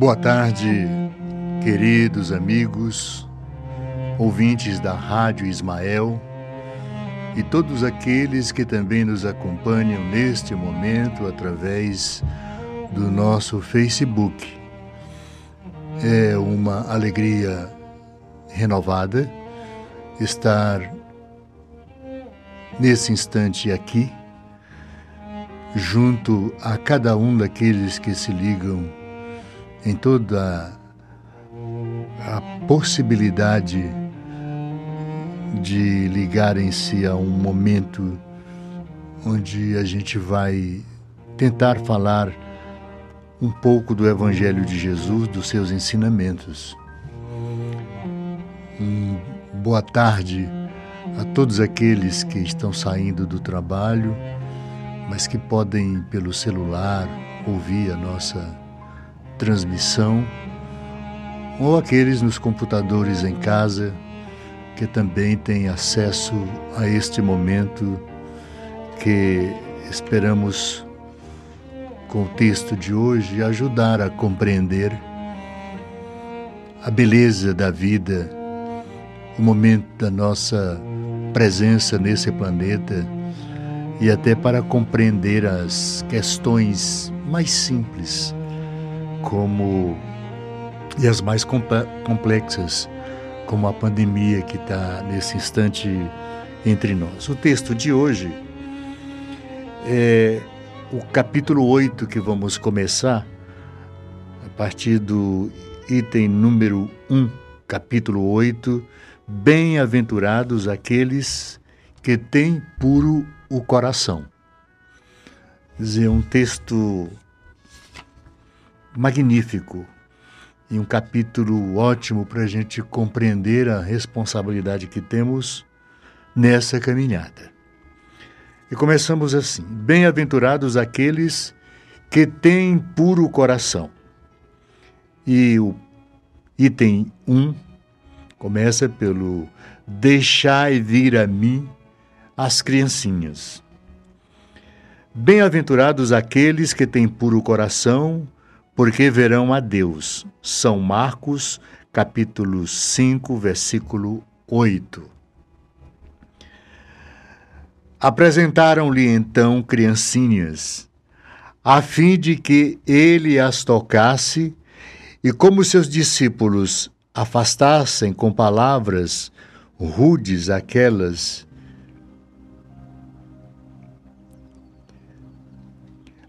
Boa tarde, queridos amigos, ouvintes da Rádio Ismael e todos aqueles que também nos acompanham neste momento através do nosso Facebook. É uma alegria renovada estar nesse instante aqui, junto a cada um daqueles que se ligam em toda a possibilidade de ligarem-se a um momento onde a gente vai tentar falar um pouco do Evangelho de Jesus, dos seus ensinamentos. Um boa tarde a todos aqueles que estão saindo do trabalho, mas que podem, pelo celular, ouvir a nossa transmissão, ou aqueles nos computadores em casa que também têm acesso a este momento que esperamos, com o texto de hoje, ajudar a compreender a beleza da vida, o momento da nossa presença nesse planeta e até para compreender as questões mais simples como e as mais complexas, como a pandemia que está nesse instante entre nós. O texto de hoje é o capítulo 8 que vamos começar, a partir do item número 1, capítulo 8. Bem-aventurados aqueles que têm puro o coração. Quer dizer, um texto magnífico e um capítulo ótimo para a gente compreender a responsabilidade que temos nessa caminhada. E começamos assim: Bem-aventurados aqueles que têm puro coração. E o item 1 começa pelo Deixai vir a mim as criancinhas. Bem-aventurados aqueles que têm puro coração, porque verão a Deus. São Marcos, capítulo 5, versículo 8. Apresentaram-lhe então criancinhas, a fim de que ele as tocasse, e como seus discípulos afastassem com palavras rudes aquelas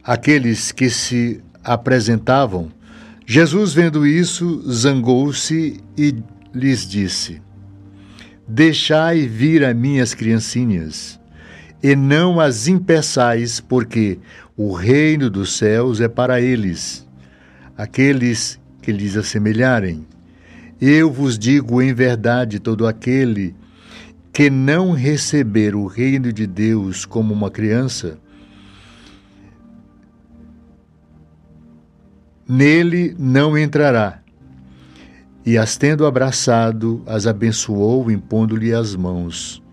aqueles que se apresentavam, Jesus, vendo isso, zangou-se e lhes disse: Deixai vir a minhas criancinhas, e não as impeçais, porque o reino dos céus é para eles, aqueles que lhes assemelharem. Eu vos digo em verdade: todo aquele que não receber o reino de Deus como uma criança, nele não entrará. E as tendo abraçado, as abençoou, impondo-lhe as mãos.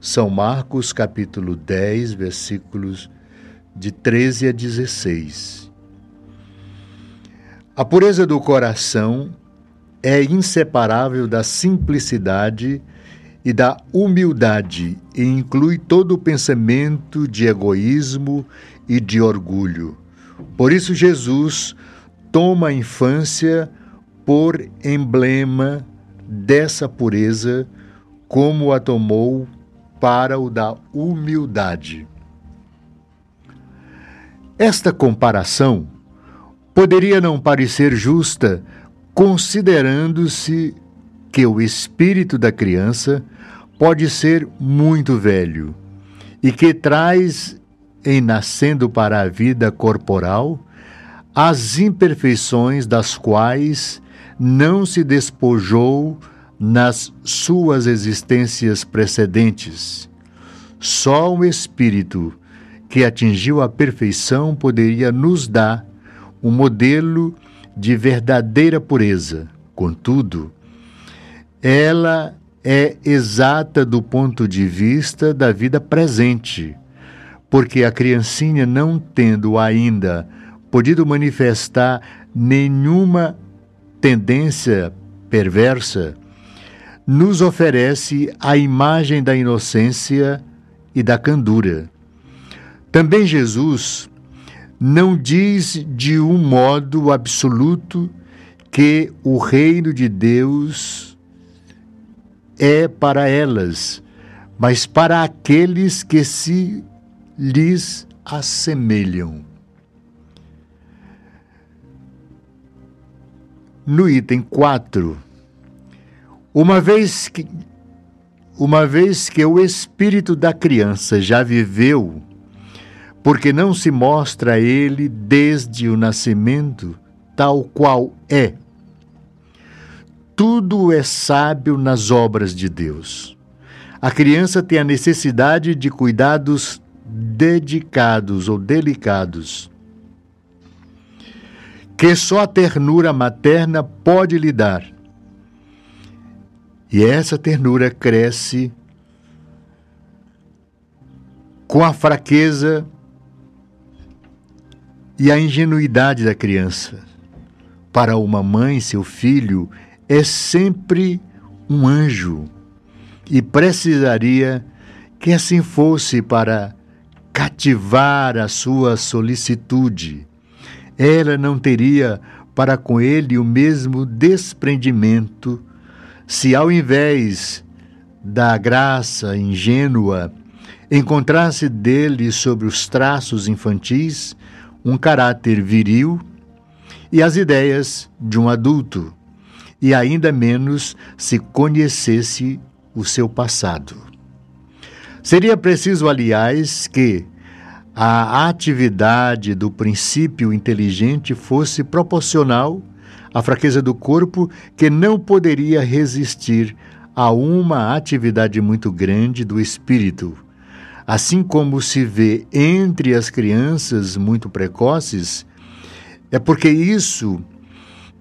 São Marcos, capítulo 10, versículos de 13 a 16. A pureza do coração é inseparável da simplicidade e da humildade e inclui todo o pensamento de egoísmo e de orgulho. Por isso, Jesus toma a infância por emblema dessa pureza, como a tomou para o da humildade. Esta comparação poderia não parecer justa, considerando-se que o espírito da criança pode ser muito velho e que traz, em nascendo para a vida corporal, as imperfeições das quais não se despojou nas suas existências precedentes. Só o Espírito que atingiu a perfeição poderia nos dar um modelo de verdadeira pureza. Contudo, ela é exata do ponto de vista da vida presente, porque a criancinha, não tendo ainda podido manifestar nenhuma tendência perversa, nos oferece a imagem da inocência e da candura. Também Jesus não diz de um modo absoluto que o reino de Deus é para elas, mas para aqueles que se lhes assemelham. No item 4, uma vez que uma vez que o espírito da criança já viveu, porque não se mostra a ele desde o nascimento tal qual é. Tudo é sábio nas obras de Deus. A criança tem a necessidade de cuidados dedicados ou delicados que só a ternura materna pode lhe dar. E essa ternura cresce com a fraqueza e a ingenuidade da criança. Para uma mãe, seu filho é sempre um anjo e precisaria que assim fosse para cativar a sua solicitude ela não teria para com ele o mesmo desprendimento se, ao invés da graça ingênua, encontrasse dele sobre os traços infantis um caráter viril e as ideias de um adulto, e ainda menos se conhecesse o seu passado. Seria preciso, aliás, que, a atividade do princípio inteligente fosse proporcional à fraqueza do corpo, que não poderia resistir a uma atividade muito grande do espírito. Assim como se vê entre as crianças muito precoces, é porque isso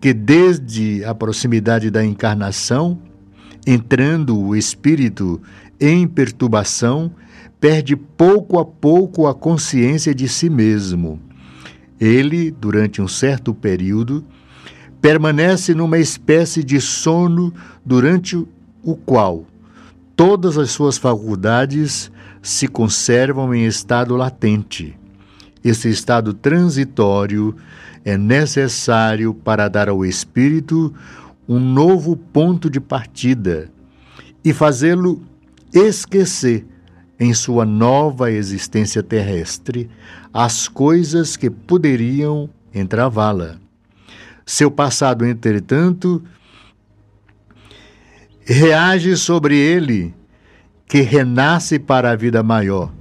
que desde a proximidade da encarnação, entrando o espírito em perturbação, perde pouco a pouco a consciência de si mesmo. Ele, durante um certo período, permanece numa espécie de sono durante o qual todas as suas faculdades se conservam em estado latente. Esse estado transitório é necessário para dar ao espírito um novo ponto de partida e fazê-lo esquecer em sua nova existência terrestre as coisas que poderiam entravá-la. Seu passado, entretanto, reage sobre ele, que renasce para a vida maior,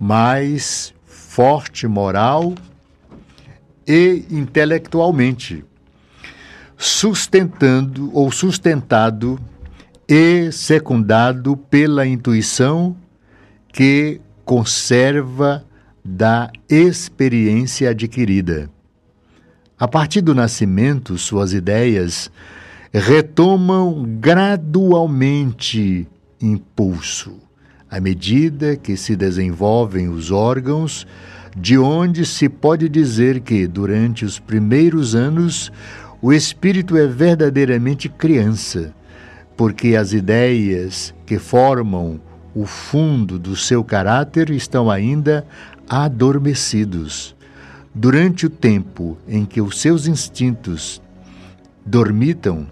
mais forte moral e intelectualmente, sustentando ou sustentado e secundado pela intuição que conserva da experiência adquirida. A partir do nascimento, suas ideias retomam gradualmente impulso, à medida que se desenvolvem os órgãos, de onde se pode dizer que, durante os primeiros anos, o espírito é verdadeiramente criança, porque as ideias que formam o fundo do seu caráter estão ainda adormecidos. Durante o tempo em que os seus instintos dormitam,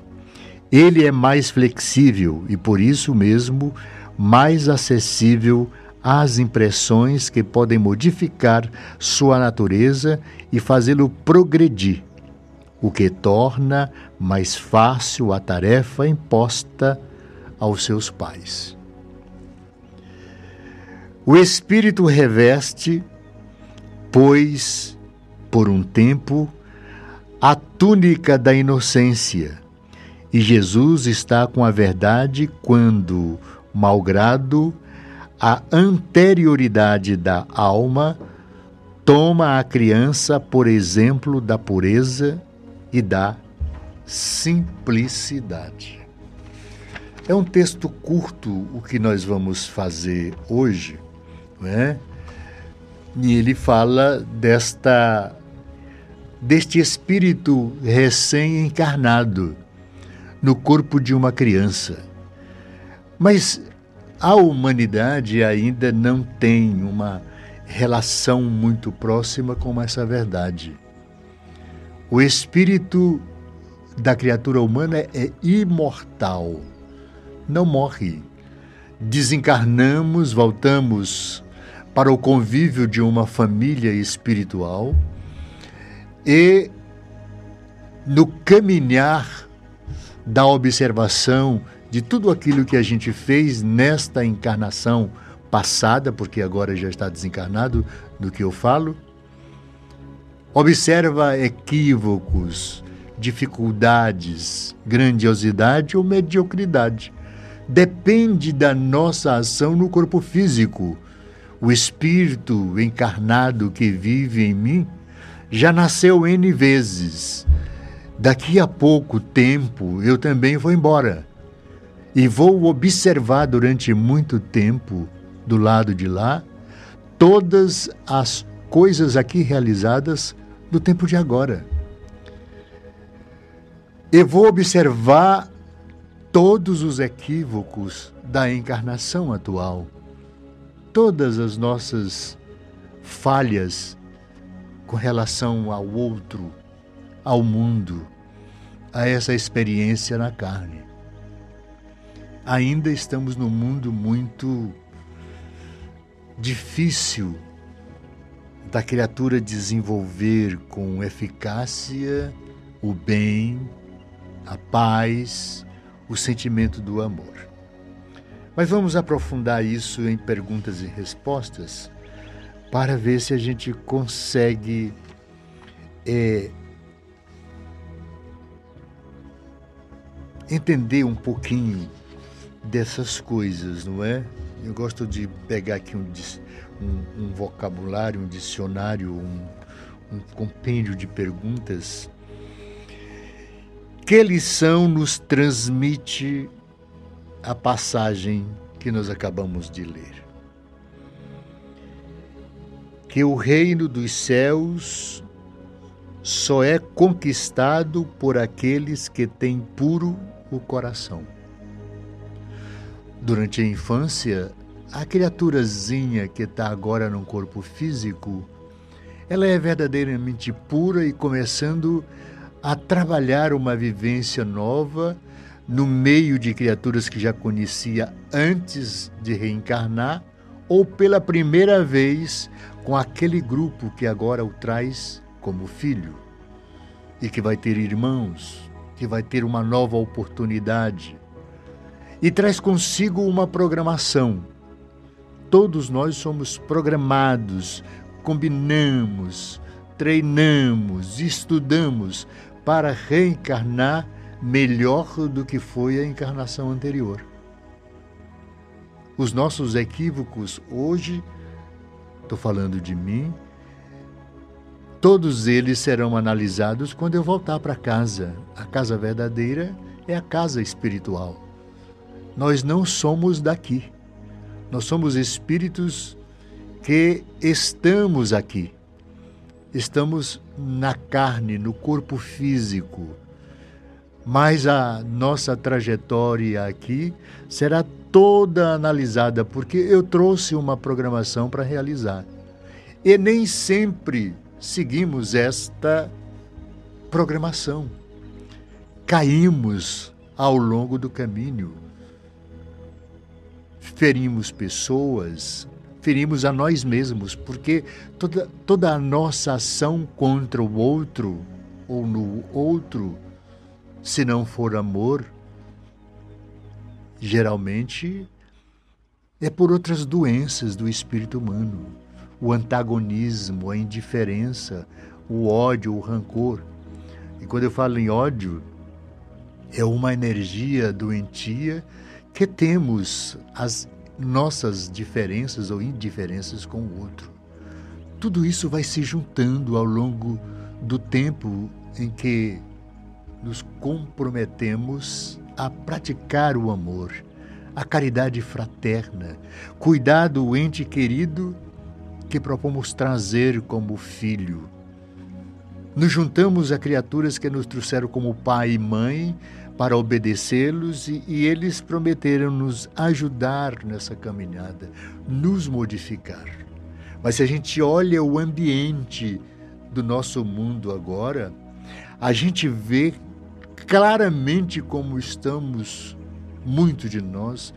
ele é mais flexível e por isso mesmo mais acessível às impressões que podem modificar sua natureza e fazê-lo progredir, o que torna mais fácil a tarefa imposta aos seus pais. O Espírito reveste, pois, por um tempo, a túnica da inocência, e Jesus está com a verdade quando, malgrado a anterioridade da alma, toma a criança por exemplo da pureza e da simplicidade. É um texto curto o que nós vamos fazer hoje né? E ele fala desta deste espírito recém-encarnado no corpo de uma criança. Mas a humanidade ainda não tem uma relação muito próxima com essa verdade. O espírito da criatura humana é imortal, não morre. Desencarnamos, voltamos para o convívio de uma família espiritual e no caminhar da observação de tudo aquilo que a gente fez nesta encarnação passada, porque agora já está desencarnado do que eu falo, observa equívocos, dificuldades, grandiosidade ou mediocridade. Depende da nossa ação no corpo físico. O espírito encarnado que vive em mim já nasceu N vezes. Daqui a pouco tempo eu também vou embora. E vou observar durante muito tempo, do lado de lá, todas as coisas aqui realizadas do tempo de agora. Eu vou observar todos os equívocos da encarnação atual, todas as nossas falhas com relação ao outro, ao mundo, a essa experiência na carne. Ainda estamos num mundo muito difícil da criatura desenvolver com eficácia o bem, a paz, o sentimento do amor. Mas vamos aprofundar isso em perguntas e respostas para ver se a gente consegue é, entender um pouquinho dessas coisas, não é? Eu gosto de pegar aqui um, um, um vocabulário, um dicionário, um, um compêndio de perguntas que lição nos transmite a passagem que nós acabamos de ler? Que o reino dos céus só é conquistado por aqueles que têm puro o coração. Durante a infância, a criaturazinha que está agora no corpo físico, ela é verdadeiramente pura e começando a trabalhar uma vivência nova no meio de criaturas que já conhecia antes de reencarnar ou pela primeira vez com aquele grupo que agora o traz como filho e que vai ter irmãos, que vai ter uma nova oportunidade e traz consigo uma programação. Todos nós somos programados, combinamos, treinamos, estudamos para reencarnar melhor do que foi a encarnação anterior. Os nossos equívocos hoje, estou falando de mim, todos eles serão analisados quando eu voltar para casa. A casa verdadeira é a casa espiritual. Nós não somos daqui. Nós somos espíritos que estamos aqui estamos na carne, no corpo físico, mas a nossa trajetória aqui será toda analisada, porque eu trouxe uma programação para realizar. E nem sempre seguimos esta programação. Caímos ao longo do caminho. Ferimos pessoas, ferimos a nós mesmos, porque toda, toda a nossa ação contra o outro ou no outro, se não for amor, geralmente é por outras doenças do espírito humano. O antagonismo, a indiferença, o ódio, o rancor. E quando eu falo em ódio, é uma energia doentia que temos as nossas diferenças ou indiferenças com o outro. Tudo isso vai se juntando ao longo do tempo em que nos comprometemos a praticar o amor, a caridade fraterna, cuidar do ente querido que propomos trazer como filho. Nos juntamos a criaturas que nos trouxeram como pai e mãe para obedecê-los e, e eles prometeram nos ajudar nessa caminhada, nos modificar. Mas se a gente olha o ambiente do nosso mundo agora, a gente vê claramente como estamos, muito de nós,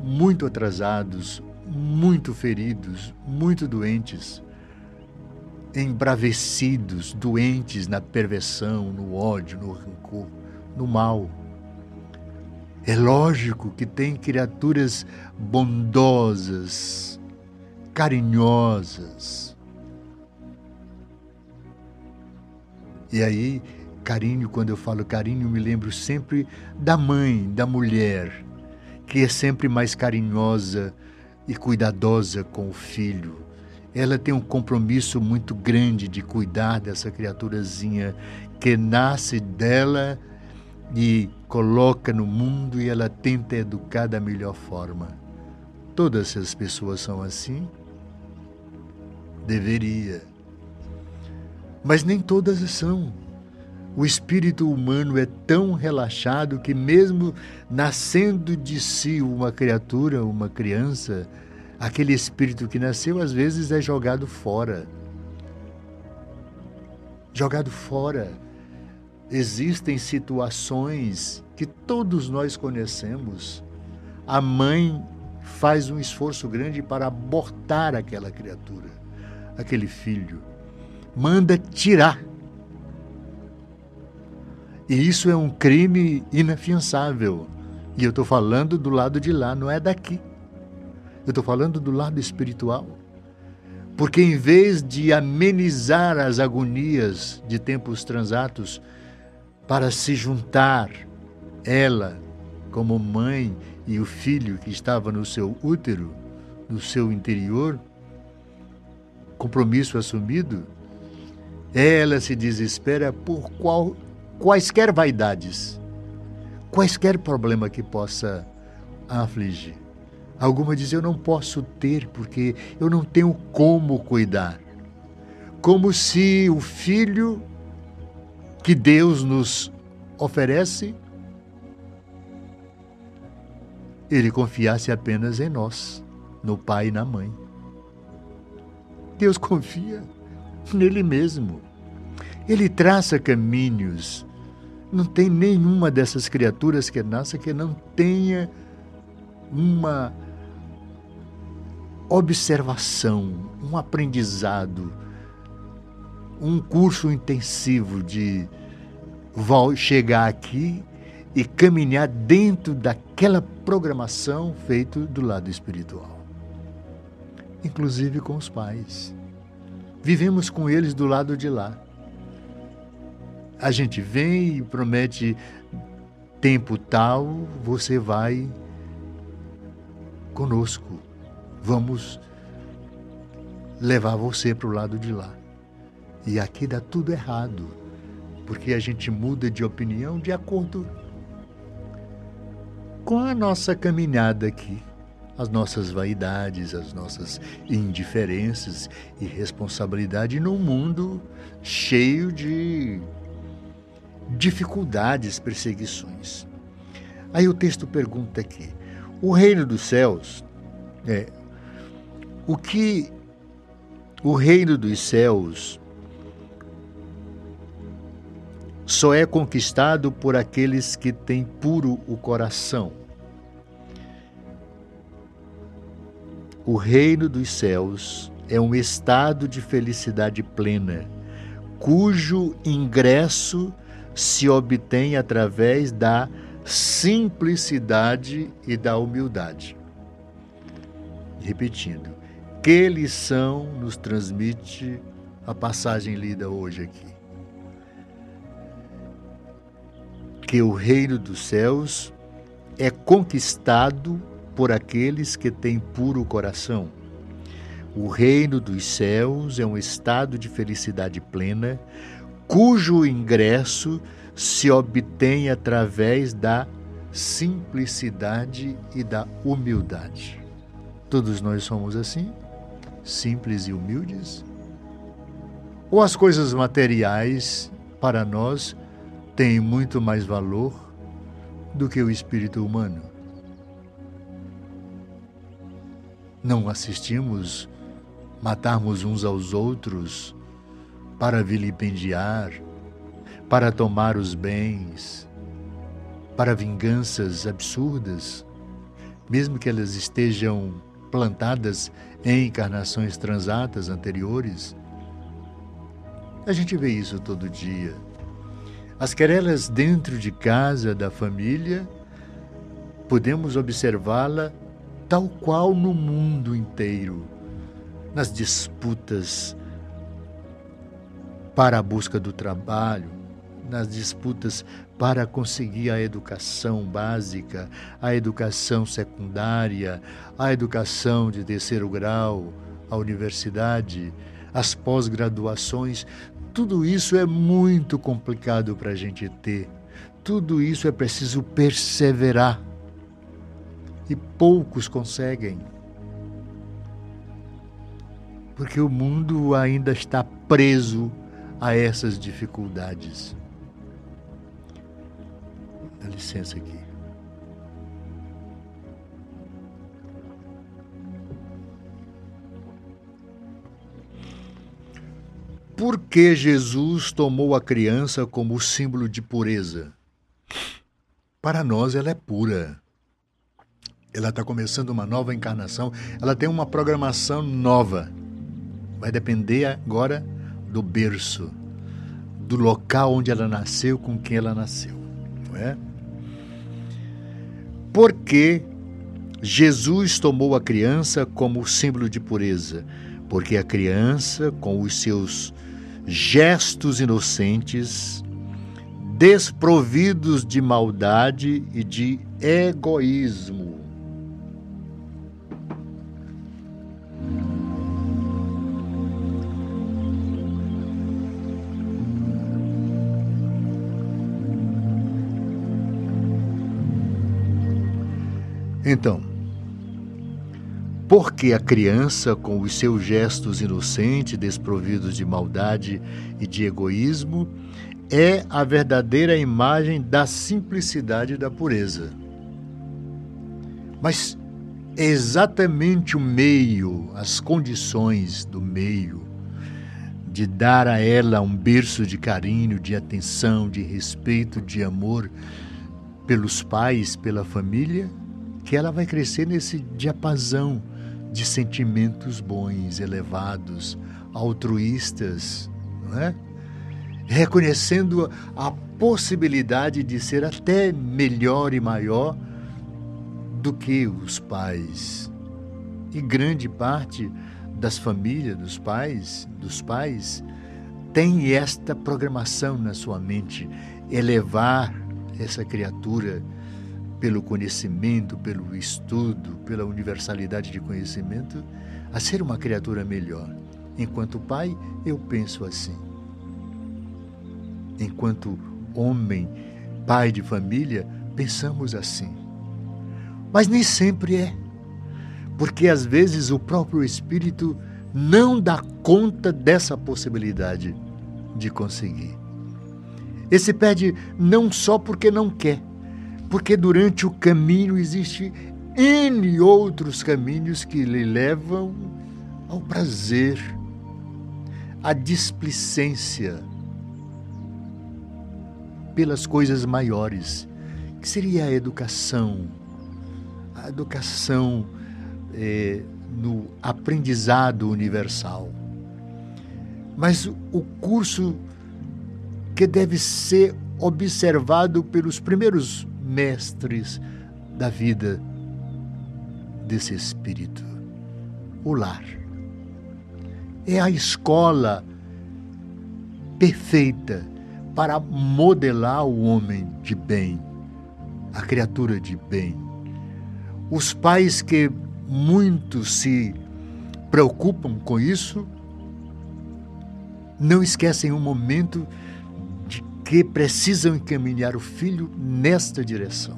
muito atrasados, muito feridos, muito doentes, embravecidos, doentes na perversão, no ódio, no rancor, no mal. É lógico que tem criaturas bondosas, carinhosas. E aí, carinho, quando eu falo carinho, me lembro sempre da mãe, da mulher, que é sempre mais carinhosa e cuidadosa com o filho. Ela tem um compromisso muito grande de cuidar dessa criaturazinha que nasce dela e coloca no mundo e ela tenta educar da melhor forma. Todas as pessoas são assim? Deveria. Mas nem todas são. O espírito humano é tão relaxado que, mesmo nascendo de si uma criatura, uma criança, aquele espírito que nasceu às vezes é jogado fora. Jogado fora. Existem situações que todos nós conhecemos. A mãe faz um esforço grande para abortar aquela criatura, aquele filho. Manda tirar e isso é um crime inafiançável. E eu estou falando do lado de lá, não é daqui. Eu estou falando do lado espiritual. Porque em vez de amenizar as agonias de tempos transatos, para se juntar ela como mãe e o filho que estava no seu útero, no seu interior, compromisso assumido, ela se desespera por qual quaisquer vaidades, quaisquer problema que possa afligir. Alguma diz: Eu não posso ter porque eu não tenho como cuidar. Como se o filho que Deus nos oferece, ele confiasse apenas em nós, no pai e na mãe. Deus confia nele mesmo. Ele traça caminhos não tem nenhuma dessas criaturas que nasce que não tenha uma observação, um aprendizado, um curso intensivo de chegar aqui e caminhar dentro daquela programação feita do lado espiritual. Inclusive com os pais. Vivemos com eles do lado de lá. A gente vem e promete tempo tal, você vai conosco. Vamos levar você para o lado de lá. E aqui dá tudo errado, porque a gente muda de opinião de acordo com a nossa caminhada aqui, as nossas vaidades, as nossas indiferenças e responsabilidade num mundo cheio de dificuldades, perseguições. Aí o texto pergunta aqui: o reino dos céus é o que o reino dos céus só é conquistado por aqueles que têm puro o coração. O reino dos céus é um estado de felicidade plena, cujo ingresso se obtém através da simplicidade e da humildade. Repetindo, que lição nos transmite a passagem lida hoje aqui? Que o reino dos céus é conquistado por aqueles que têm puro coração. O reino dos céus é um estado de felicidade plena, cujo ingresso se obtém através da simplicidade e da humildade. Todos nós somos assim, simples e humildes. Ou as coisas materiais, para nós, têm muito mais valor do que o espírito humano? Não assistimos matarmos uns aos outros para vilipendiar, para tomar os bens, para vinganças absurdas, mesmo que elas estejam plantadas em encarnações transatas anteriores. A gente vê isso todo dia. As querelas dentro de casa, da família, podemos observá-la tal qual no mundo inteiro, nas disputas para a busca do trabalho, nas disputas para conseguir a educação básica, a educação secundária, a educação de terceiro grau, a universidade, as pós-graduações. Tudo isso é muito complicado para a gente ter. Tudo isso é preciso perseverar. E poucos conseguem. Porque o mundo ainda está preso a essas dificuldades. Dá licença aqui. Por que Jesus tomou a criança como símbolo de pureza? Para nós ela é pura. Ela está começando uma nova encarnação, ela tem uma programação nova. Vai depender agora do berço, do local onde ela nasceu, com quem ela nasceu. Não é? Porque Jesus tomou a criança como símbolo de pureza, porque a criança, com os seus gestos inocentes, desprovidos de maldade e de egoísmo, Então, porque a criança, com os seus gestos inocentes, desprovidos de maldade e de egoísmo, é a verdadeira imagem da simplicidade e da pureza. Mas é exatamente o meio, as condições do meio, de dar a ela um berço de carinho, de atenção, de respeito, de amor pelos pais, pela família, que ela vai crescer nesse diapasão de sentimentos bons, elevados, altruístas, não é? reconhecendo a possibilidade de ser até melhor e maior do que os pais. E grande parte das famílias, dos pais, dos pais, tem esta programação na sua mente, elevar essa criatura pelo conhecimento, pelo estudo, pela universalidade de conhecimento, a ser uma criatura melhor. Enquanto pai, eu penso assim. Enquanto homem, pai de família, pensamos assim. Mas nem sempre é, porque às vezes o próprio espírito não dá conta dessa possibilidade de conseguir. Esse pede não só porque não quer, porque durante o caminho existe N outros caminhos que lhe levam ao prazer, à displicência pelas coisas maiores, que seria a educação, a educação é, no aprendizado universal. Mas o curso que deve ser observado pelos primeiros mestres da vida desse espírito. O lar é a escola perfeita para modelar o homem de bem, a criatura de bem. Os pais que muito se preocupam com isso não esquecem um momento que precisam encaminhar o filho nesta direção.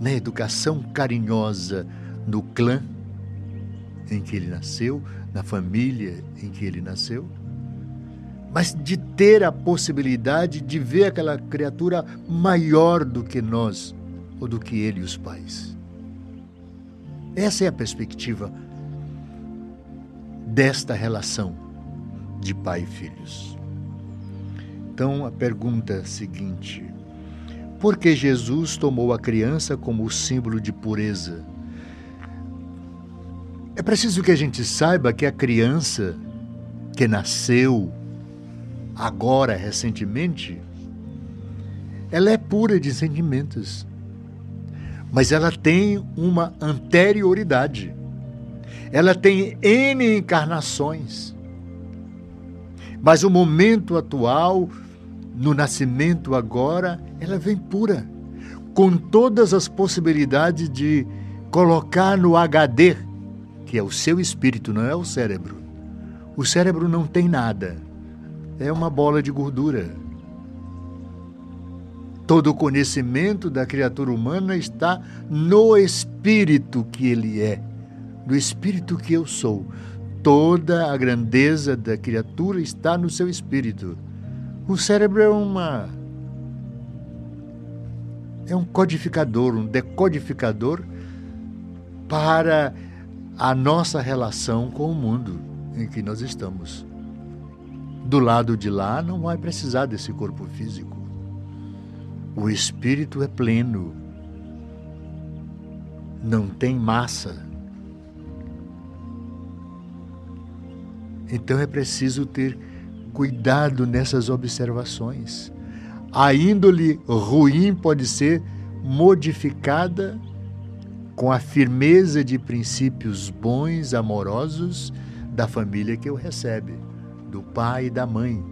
Na educação carinhosa no clã em que ele nasceu, na família em que ele nasceu, mas de ter a possibilidade de ver aquela criatura maior do que nós ou do que ele e os pais. Essa é a perspectiva desta relação de pai e filhos. Então, a pergunta seguinte: por que Jesus tomou a criança como símbolo de pureza? É preciso que a gente saiba que a criança que nasceu agora, recentemente, ela é pura de sentimentos. Mas ela tem uma anterioridade. Ela tem N encarnações. Mas o momento atual, no nascimento agora, ela vem pura, com todas as possibilidades de colocar no HD, que é o seu espírito, não é o cérebro. O cérebro não tem nada é uma bola de gordura. Todo o conhecimento da criatura humana está no espírito que ele é, no espírito que eu sou. Toda a grandeza da criatura está no seu espírito. O cérebro é uma é um codificador, um decodificador para a nossa relação com o mundo em que nós estamos do lado de lá não vai precisar desse corpo físico. O espírito é pleno, não tem massa. Então é preciso ter cuidado nessas observações. A índole ruim pode ser modificada com a firmeza de princípios bons, amorosos da família que o recebe do pai e da mãe.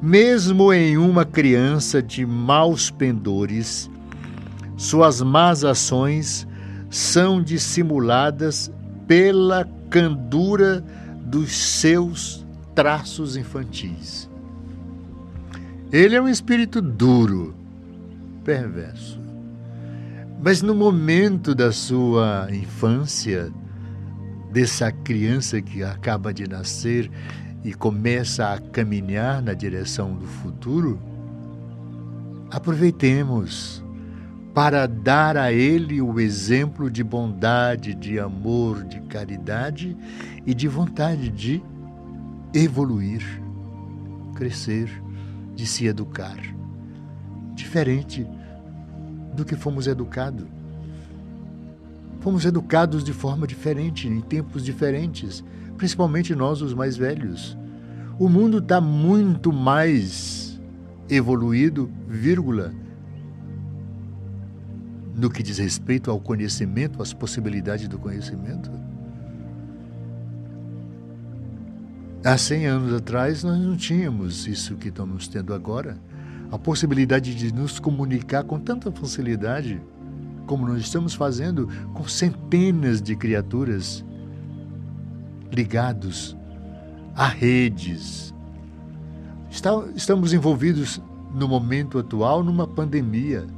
Mesmo em uma criança de maus pendores, suas más ações são dissimuladas pela candura dos seus traços infantis. Ele é um espírito duro, perverso. Mas no momento da sua infância, dessa criança que acaba de nascer e começa a caminhar na direção do futuro, aproveitemos para dar a ele o exemplo de bondade, de amor, de caridade e de vontade de evoluir, crescer, de se educar. Diferente do que fomos educados. Fomos educados de forma diferente, em tempos diferentes, principalmente nós, os mais velhos. O mundo está muito mais evoluído, vírgula, no que diz respeito ao conhecimento, às possibilidades do conhecimento. Há 100 anos atrás, nós não tínhamos isso que estamos tendo agora. A possibilidade de nos comunicar com tanta facilidade como nós estamos fazendo com centenas de criaturas ligados a redes. estamos envolvidos no momento atual numa pandemia.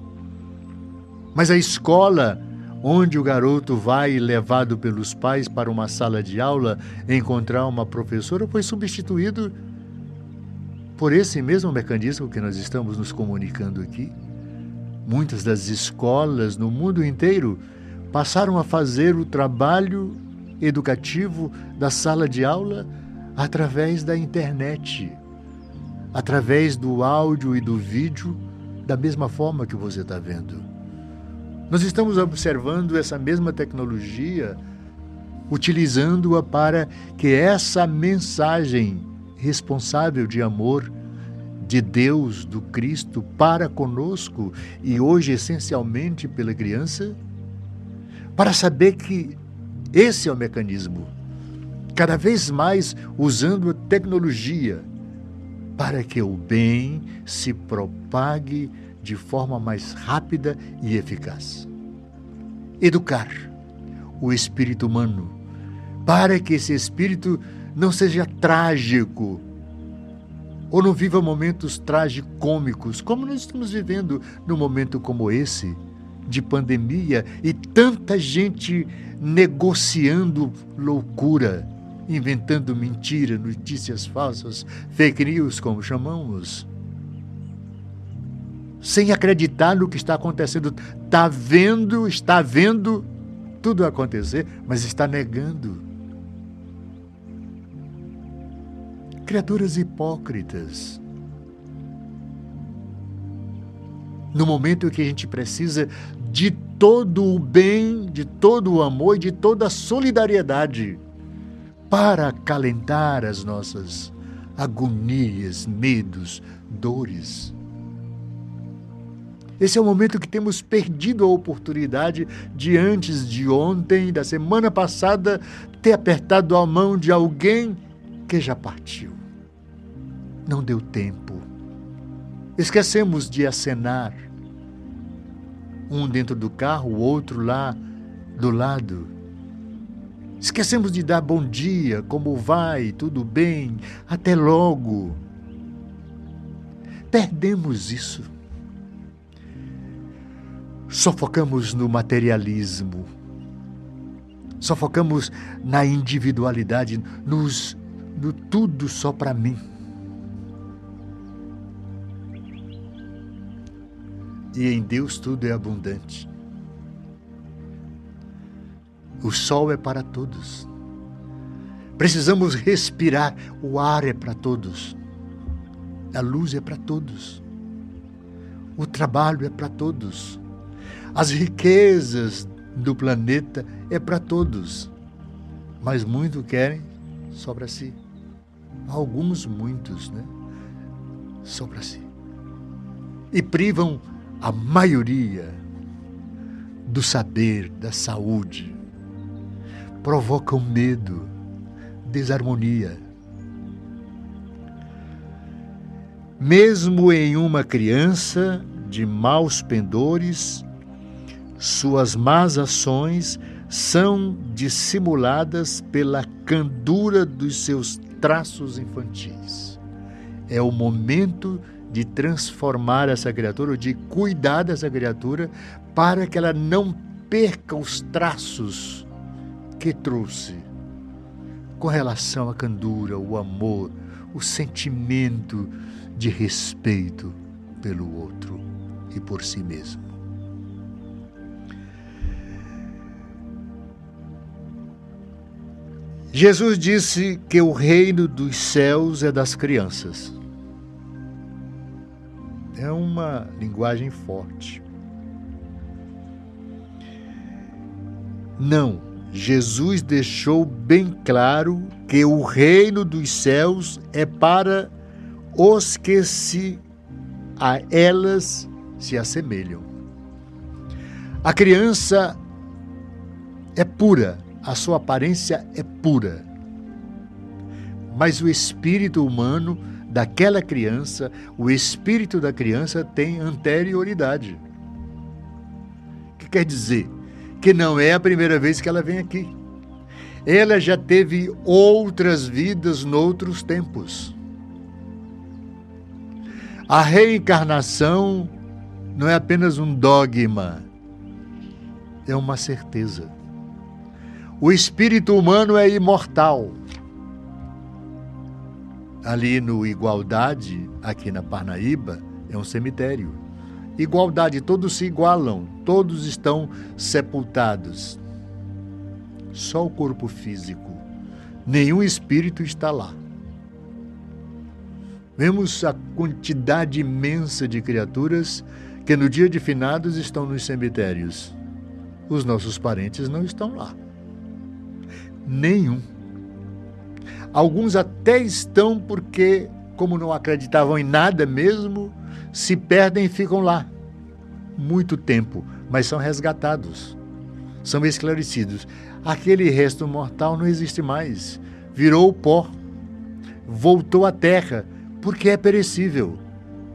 Mas a escola onde o garoto vai levado pelos pais para uma sala de aula encontrar uma professora foi substituído por esse mesmo mecanismo que nós estamos nos comunicando aqui. Muitas das escolas no mundo inteiro passaram a fazer o trabalho educativo da sala de aula através da internet, através do áudio e do vídeo, da mesma forma que você está vendo. Nós estamos observando essa mesma tecnologia, utilizando-a para que essa mensagem responsável de amor de Deus, do Cristo, para conosco e hoje essencialmente pela criança, para saber que esse é o mecanismo, cada vez mais usando a tecnologia para que o bem se propague de forma mais rápida e eficaz. Educar o espírito humano para que esse espírito não seja trágico, ou não viva momentos tragicômicos, como nós estamos vivendo num momento como esse, de pandemia e tanta gente negociando loucura, inventando mentira, notícias falsas, fake news, como chamamos, sem acreditar no que está acontecendo. Está vendo, está vendo tudo acontecer, mas está negando. Criaturas hipócritas. No momento em que a gente precisa de todo o bem, de todo o amor e de toda a solidariedade para acalentar as nossas agonias, medos, dores. Esse é o momento que temos perdido a oportunidade de antes de ontem, da semana passada, ter apertado a mão de alguém que já partiu. Não deu tempo. Esquecemos de acenar. Um dentro do carro, o outro lá do lado. Esquecemos de dar bom dia, como vai, tudo bem, até logo. Perdemos isso. Sofocamos no materialismo, sofocamos na individualidade, nos, no tudo só para mim. E em Deus tudo é abundante. O sol é para todos. Precisamos respirar, o ar é para todos. A luz é para todos. O trabalho é para todos. As riquezas do planeta é para todos, mas muitos querem só para si. Alguns, muitos, né? Só para si. E privam a maioria do saber, da saúde. Provocam medo, desarmonia. Mesmo em uma criança de maus pendores, suas más ações são dissimuladas pela candura dos seus traços infantis. É o momento de transformar essa criatura, de cuidar dessa criatura, para que ela não perca os traços que trouxe com relação à candura, o amor, o sentimento de respeito pelo outro e por si mesmo. Jesus disse que o reino dos céus é das crianças. É uma linguagem forte. Não, Jesus deixou bem claro que o reino dos céus é para os que se a elas se assemelham. A criança é pura, a sua aparência é pura. Mas o espírito humano daquela criança, o espírito da criança tem anterioridade. O que quer dizer? Que não é a primeira vez que ela vem aqui. Ela já teve outras vidas noutros tempos. A reencarnação não é apenas um dogma, é uma certeza. O espírito humano é imortal. Ali no Igualdade, aqui na Parnaíba, é um cemitério. Igualdade, todos se igualam, todos estão sepultados. Só o corpo físico. Nenhum espírito está lá. Vemos a quantidade imensa de criaturas que no dia de finados estão nos cemitérios. Os nossos parentes não estão lá nenhum. Alguns até estão porque, como não acreditavam em nada mesmo, se perdem e ficam lá muito tempo, mas são resgatados, são esclarecidos. Aquele resto mortal não existe mais, virou pó, voltou à terra, porque é perecível.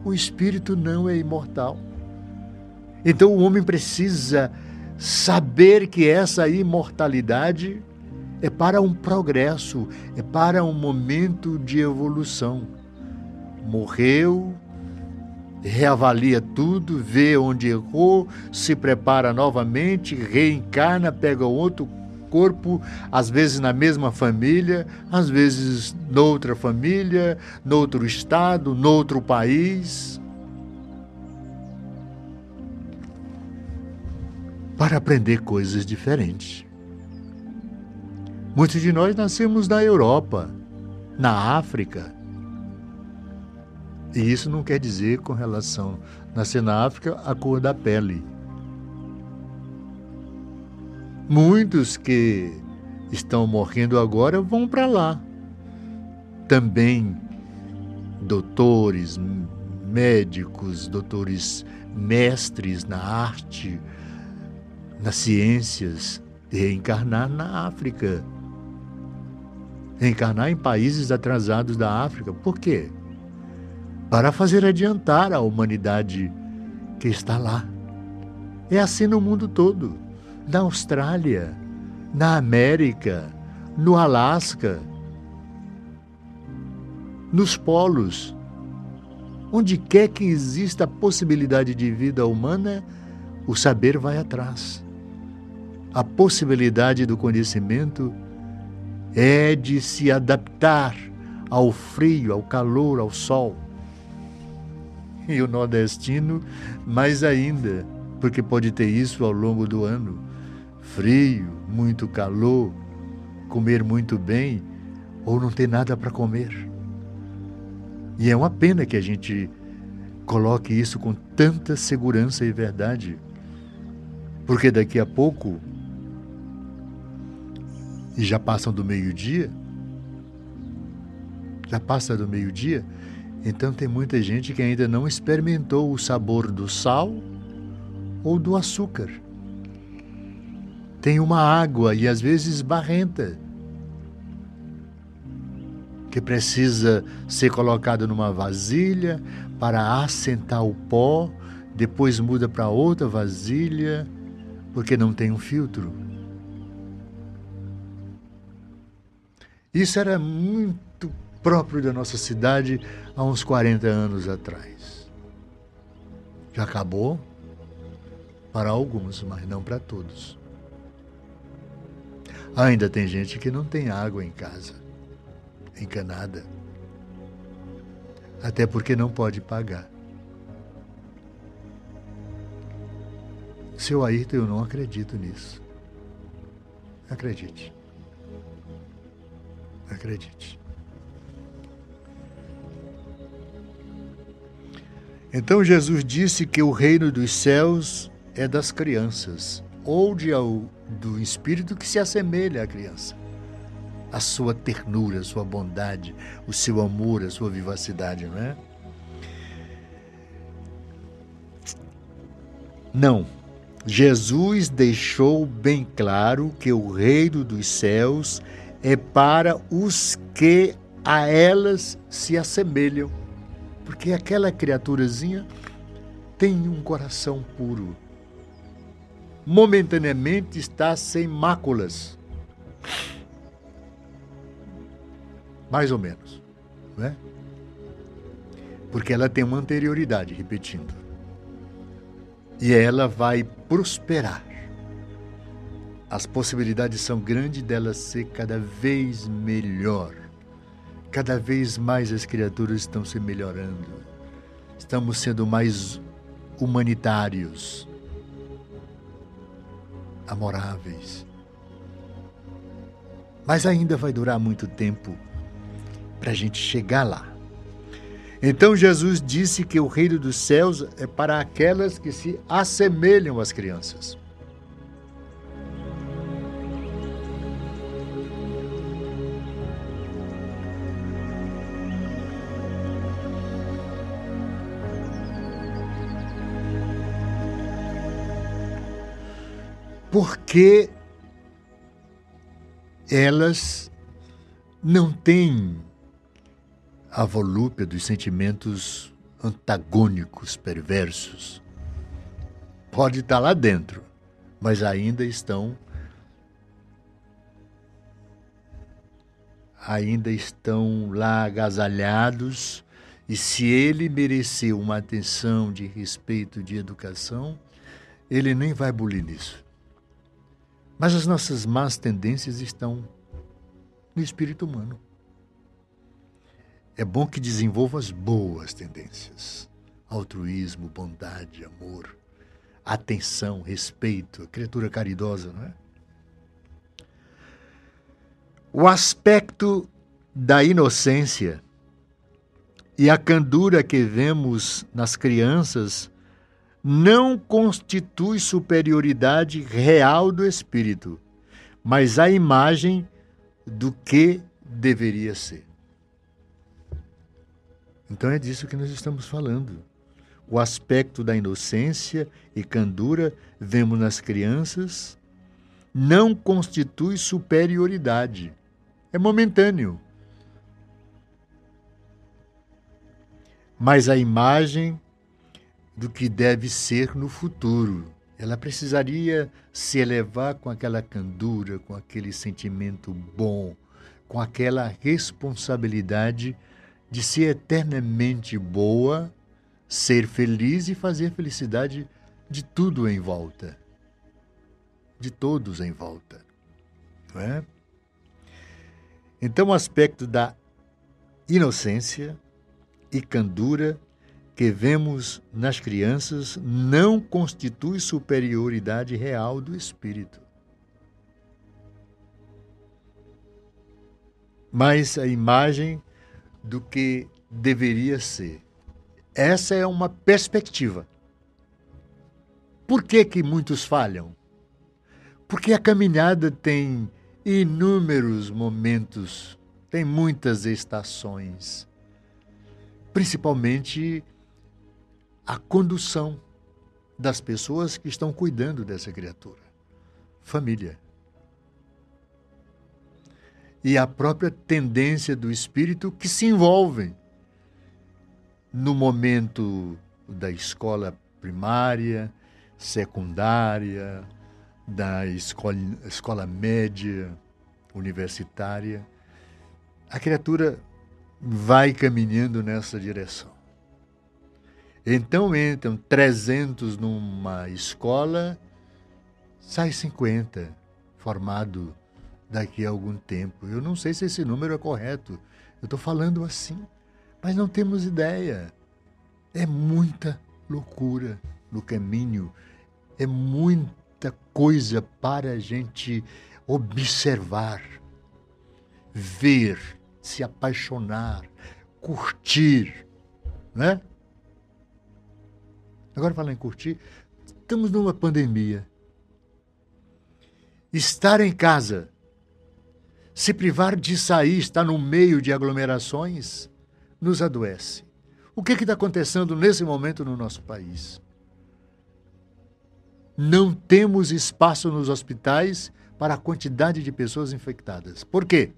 O espírito não é imortal. Então o homem precisa saber que essa imortalidade é para um progresso, é para um momento de evolução. Morreu, reavalia tudo, vê onde errou, se prepara novamente, reencarna, pega outro corpo, às vezes na mesma família, às vezes noutra família, noutro estado, noutro país. Para aprender coisas diferentes. Muitos de nós nascemos na Europa, na África. E isso não quer dizer, com relação nascer na África, a cor da pele. Muitos que estão morrendo agora vão para lá. Também doutores, médicos, doutores mestres na arte, nas ciências, reencarnar na África. Reencarnar em países atrasados da África. Por quê? Para fazer adiantar a humanidade que está lá. É assim no mundo todo na Austrália, na América, no Alasca, nos polos. Onde quer que exista a possibilidade de vida humana, o saber vai atrás. A possibilidade do conhecimento é de se adaptar ao frio, ao calor, ao sol. E o nordestino, mais ainda, porque pode ter isso ao longo do ano frio, muito calor, comer muito bem ou não ter nada para comer. E é uma pena que a gente coloque isso com tanta segurança e verdade, porque daqui a pouco, e já passam do meio-dia, já passa do meio-dia, então tem muita gente que ainda não experimentou o sabor do sal ou do açúcar. Tem uma água e às vezes barrenta que precisa ser colocada numa vasilha para assentar o pó, depois muda para outra vasilha, porque não tem um filtro. Isso era muito próprio da nossa cidade há uns 40 anos atrás. Já acabou para alguns, mas não para todos. Ainda tem gente que não tem água em casa, encanada. Até porque não pode pagar. Seu Ayrton, eu não acredito nisso. Acredite. Acredite. Então Jesus disse que o reino dos céus é das crianças ou de, do espírito que se assemelha à criança. A sua ternura, a sua bondade, o seu amor, a sua vivacidade, não é? Não. Jesus deixou bem claro que o reino dos céus é para os que a elas se assemelham. Porque aquela criaturazinha tem um coração puro momentaneamente está sem máculas. Mais ou menos, né? Porque ela tem uma anterioridade, repetindo. E ela vai prosperar. As possibilidades são grandes dela ser cada vez melhor. Cada vez mais as criaturas estão se melhorando. Estamos sendo mais humanitários, amoráveis. Mas ainda vai durar muito tempo para a gente chegar lá. Então Jesus disse que o reino dos céus é para aquelas que se assemelham às crianças. Porque elas não têm a volúpia dos sentimentos antagônicos, perversos. Pode estar lá dentro, mas ainda estão ainda estão lá agasalhados e se ele mereceu uma atenção de respeito, de educação, ele nem vai bulir nisso Mas as nossas más tendências estão no espírito humano. É bom que desenvolva as boas tendências: altruísmo, bondade, amor, atenção, respeito, criatura caridosa, não é? O aspecto da inocência e a candura que vemos nas crianças não constitui superioridade real do espírito, mas a imagem do que deveria ser. Então é disso que nós estamos falando. O aspecto da inocência e candura vemos nas crianças não constitui superioridade. É momentâneo. Mas a imagem do que deve ser no futuro. Ela precisaria se elevar com aquela candura, com aquele sentimento bom, com aquela responsabilidade de ser eternamente boa, ser feliz e fazer felicidade de tudo em volta, de todos em volta. Não é? Então, o aspecto da inocência e candura que vemos nas crianças não constitui superioridade real do espírito. Mas a imagem do que deveria ser. Essa é uma perspectiva. Por que, que muitos falham? Porque a caminhada tem inúmeros momentos, tem muitas estações, principalmente a condução das pessoas que estão cuidando dessa criatura. Família. E a própria tendência do espírito que se envolvem no momento da escola primária, secundária, da escola, escola média, universitária. A criatura vai caminhando nessa direção. Então entram 300 numa escola, sai 50 formado daqui a algum tempo. Eu não sei se esse número é correto. Eu estou falando assim, mas não temos ideia. É muita loucura no caminho, é muita coisa para a gente observar, ver, se apaixonar, curtir, né? Agora falar em curtir, estamos numa pandemia. Estar em casa, se privar de sair, estar no meio de aglomerações, nos adoece. O que está acontecendo nesse momento no nosso país? Não temos espaço nos hospitais para a quantidade de pessoas infectadas. Por quê?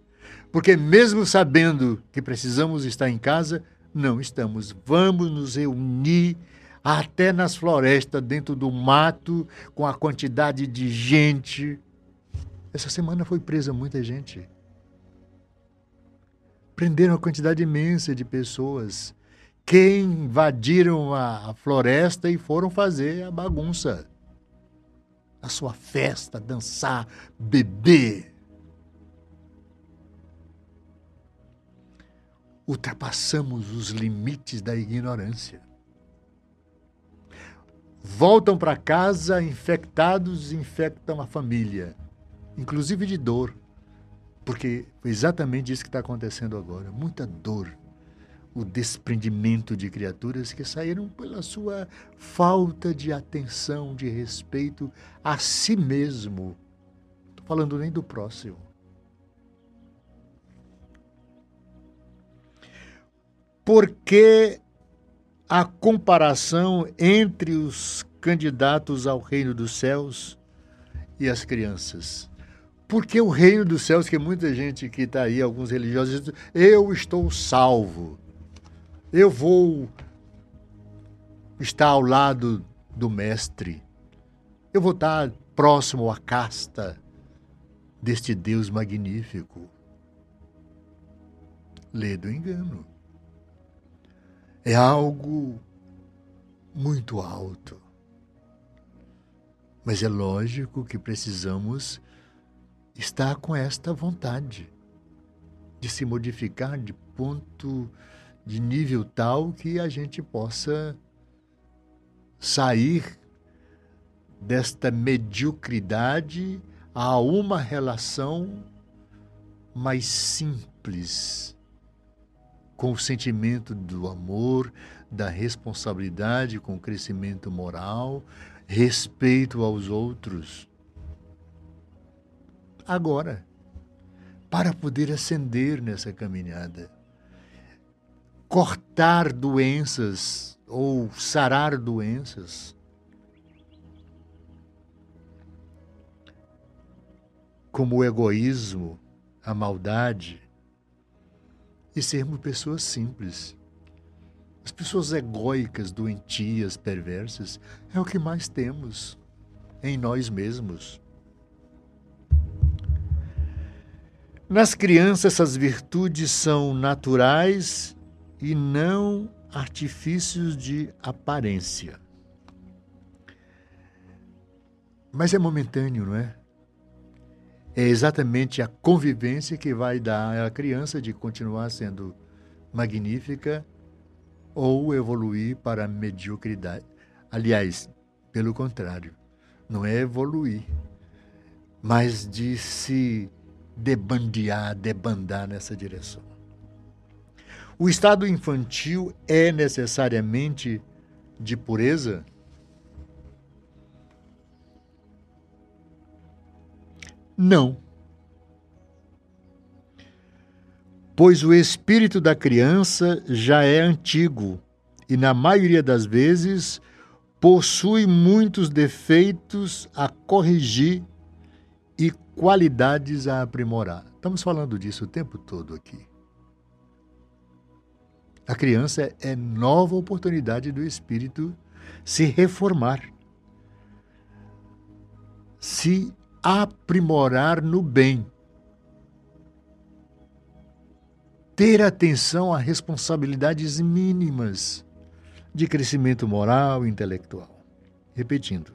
Porque, mesmo sabendo que precisamos estar em casa, não estamos. Vamos nos reunir até nas florestas, dentro do mato, com a quantidade de gente. Essa semana foi presa muita gente. Prenderam uma quantidade imensa de pessoas que invadiram a floresta e foram fazer a bagunça. A sua festa, dançar, beber. Ultrapassamos os limites da ignorância voltam para casa infectados, infectam a família, inclusive de dor, porque foi exatamente isso que está acontecendo agora muita dor. O desprendimento de criaturas que saíram pela sua falta de atenção, de respeito a si mesmo. Estou falando nem do próximo. Porque a comparação entre os candidatos ao reino dos céus e as crianças. Porque o reino dos céus, que muita gente que está aí, alguns religiosos, dizem, eu estou salvo, eu vou estar ao lado do Mestre, eu vou estar próximo à casta deste Deus magnífico. Lê do engano é algo muito alto. Mas é lógico que precisamos está com esta vontade de se modificar de ponto, de nível tal que a gente possa sair desta mediocridade a uma relação mais simples com o sentimento do amor, da responsabilidade, com o crescimento moral, respeito aos outros. Agora, para poder ascender nessa caminhada, cortar doenças ou sarar doenças, como o egoísmo, a maldade, e sermos pessoas simples. As pessoas egóicas, doentias, perversas, é o que mais temos em nós mesmos. Nas crianças, essas virtudes são naturais e não artifícios de aparência. Mas é momentâneo, não é? É exatamente a convivência que vai dar à criança de continuar sendo magnífica ou evoluir para a mediocridade. Aliás, pelo contrário, não é evoluir, mas de se debandear, debandar nessa direção. O estado infantil é necessariamente de pureza? Não. Pois o espírito da criança já é antigo e, na maioria das vezes, possui muitos defeitos a corrigir e qualidades a aprimorar. Estamos falando disso o tempo todo aqui. A criança é nova oportunidade do espírito se reformar, se aprimorar no bem. Ter atenção a responsabilidades mínimas de crescimento moral e intelectual. Repetindo.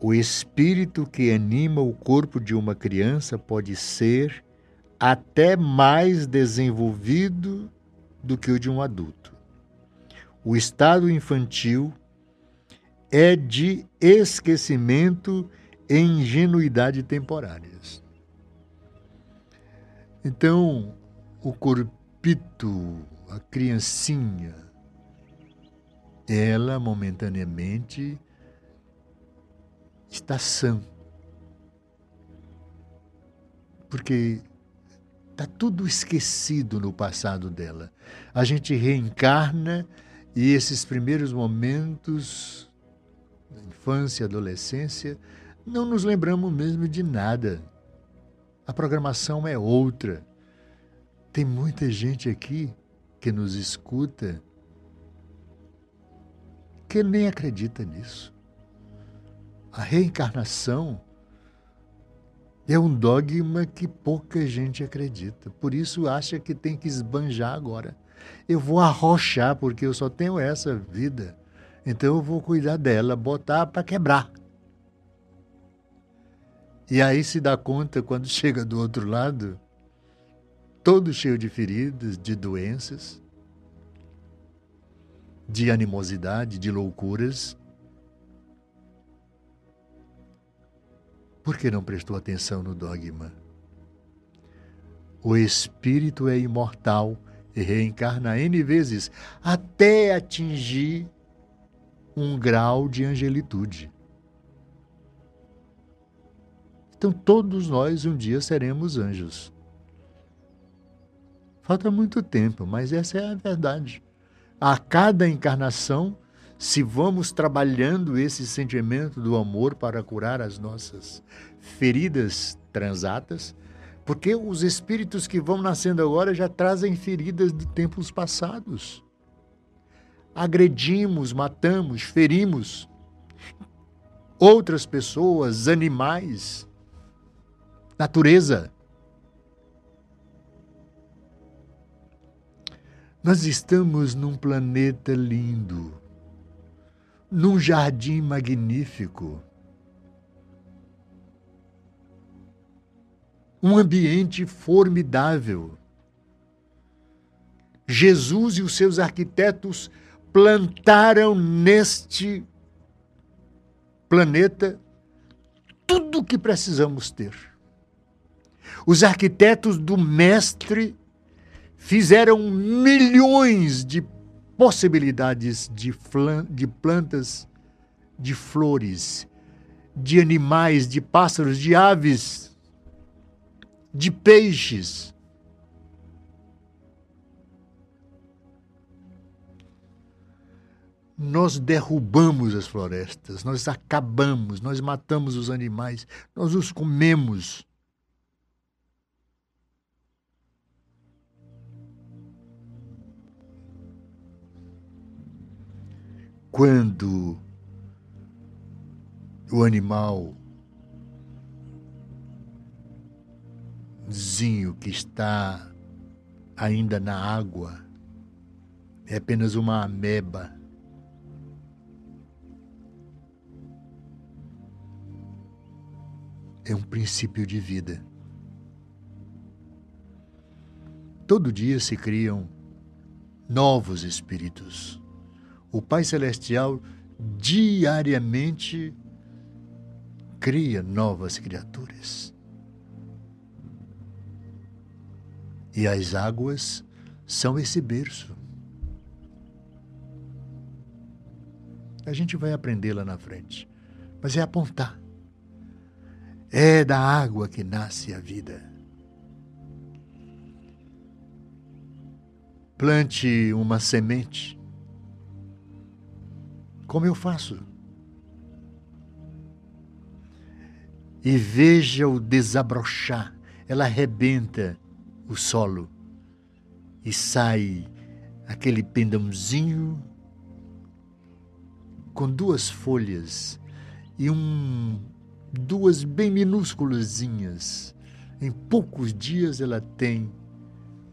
O espírito que anima o corpo de uma criança pode ser até mais desenvolvido do que o de um adulto. O estado infantil é de esquecimento e ingenuidade temporárias. Então, o corpito, a criancinha, ela momentaneamente está sã. Porque está tudo esquecido no passado dela. A gente reencarna e esses primeiros momentos infância, adolescência, não nos lembramos mesmo de nada. A programação é outra. Tem muita gente aqui que nos escuta que nem acredita nisso. A reencarnação é um dogma que pouca gente acredita. Por isso acha que tem que esbanjar agora. Eu vou arrochar porque eu só tenho essa vida. Então eu vou cuidar dela, botar para quebrar. E aí se dá conta quando chega do outro lado, todo cheio de feridas, de doenças, de animosidade, de loucuras. Por que não prestou atenção no dogma? O espírito é imortal e reencarna N vezes até atingir um grau de angelitude. Então, todos nós um dia seremos anjos. Falta muito tempo, mas essa é a verdade. A cada encarnação, se vamos trabalhando esse sentimento do amor para curar as nossas feridas transatas, porque os espíritos que vão nascendo agora já trazem feridas de tempos passados agredimos, matamos, ferimos outras pessoas, animais, natureza. Nós estamos num planeta lindo, num jardim magnífico, um ambiente formidável. Jesus e os seus arquitetos plantaram neste planeta tudo o que precisamos ter. Os arquitetos do Mestre fizeram milhões de possibilidades de, de plantas, de flores, de animais, de pássaros, de aves, de peixes. Nós derrubamos as florestas, nós acabamos, nós matamos os animais, nós os comemos. Quando o animal zinho que está ainda na água é apenas uma ameba. É um princípio de vida. Todo dia se criam novos espíritos. O Pai Celestial diariamente cria novas criaturas. E as águas são esse berço. A gente vai aprender lá na frente, mas é apontar. É da água que nasce a vida. Plante uma semente. Como eu faço? e veja o desabrochar. Ela arrebenta o solo e sai aquele pendãozinho com duas folhas e um duas bem minúsculazinhas. Em poucos dias ela tem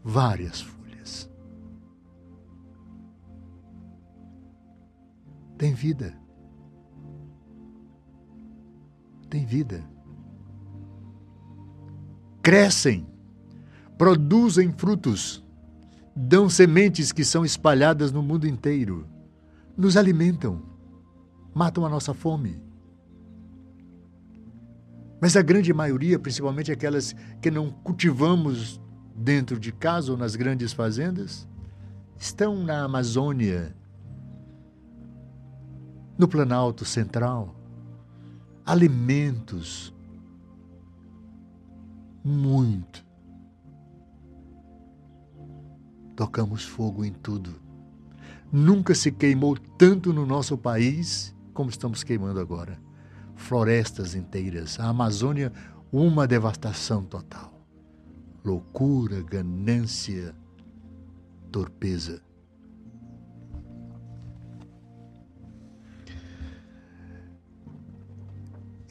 várias folhas. Tem vida. Tem vida crescem, produzem frutos, dão sementes que são espalhadas no mundo inteiro, nos alimentam, matam a nossa fome. Mas a grande maioria, principalmente aquelas que não cultivamos dentro de casa ou nas grandes fazendas, estão na Amazônia, no Planalto Central. Alimentos, muito. Tocamos fogo em tudo. Nunca se queimou tanto no nosso país como estamos queimando agora. Florestas inteiras, a Amazônia, uma devastação total. Loucura, ganância, torpeza.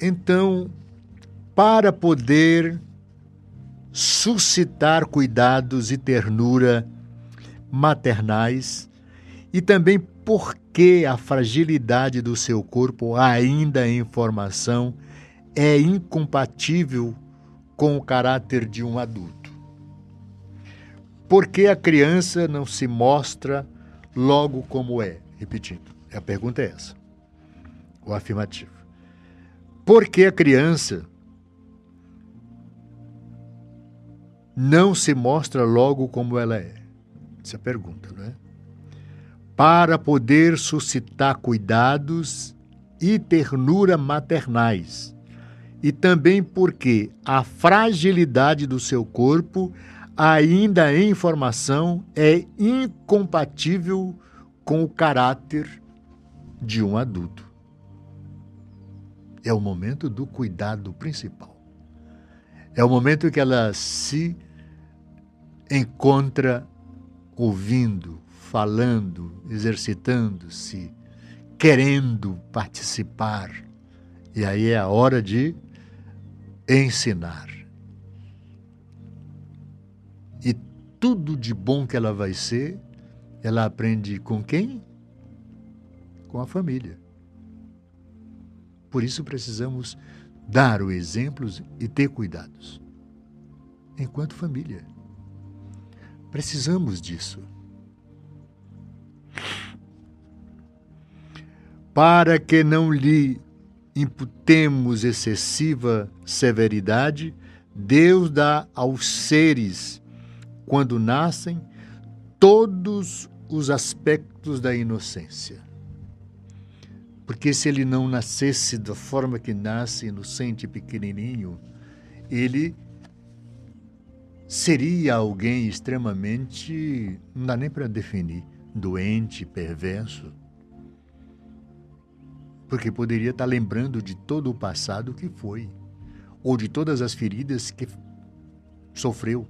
Então, para poder suscitar cuidados e ternura maternais e também porque a fragilidade do seu corpo, ainda em formação, é incompatível com o caráter de um adulto. Porque a criança não se mostra logo como é? Repetindo, a pergunta é essa. O afirmativo. Porque a criança não se mostra logo como ela é? Essa é a pergunta, não é? Para poder suscitar cuidados e ternura maternais. E também porque a fragilidade do seu corpo, ainda em formação, é incompatível com o caráter de um adulto. É o momento do cuidado principal. É o momento que ela se encontra ouvindo, falando, exercitando-se, querendo participar. E aí é a hora de ensinar. E tudo de bom que ela vai ser, ela aprende com quem? Com a família. Por isso precisamos dar o exemplo e ter cuidados. enquanto família. Precisamos disso. Para que não lhe imputemos excessiva severidade, Deus dá aos seres, quando nascem, todos os aspectos da inocência. Porque se ele não nascesse da forma que nasce, inocente e pequenininho, ele seria alguém extremamente, não dá nem para definir, doente, perverso. Porque poderia estar lembrando de todo o passado que foi, ou de todas as feridas que sofreu.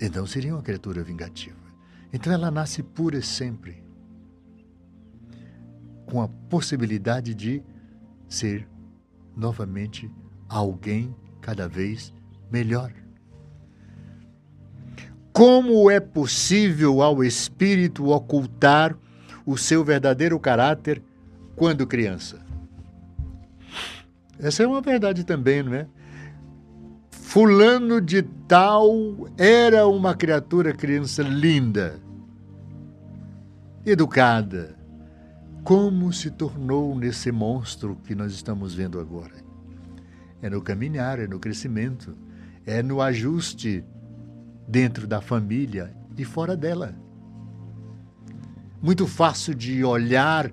Então seria uma criatura vingativa. Então ela nasce pura sempre, com a possibilidade de ser novamente alguém cada vez melhor. Como é possível ao espírito ocultar o seu verdadeiro caráter quando criança? Essa é uma verdade também, não é? Fulano de Tal era uma criatura, criança linda, educada. Como se tornou nesse monstro que nós estamos vendo agora? é no caminhar, é no crescimento, é no ajuste dentro da família e fora dela. Muito fácil de olhar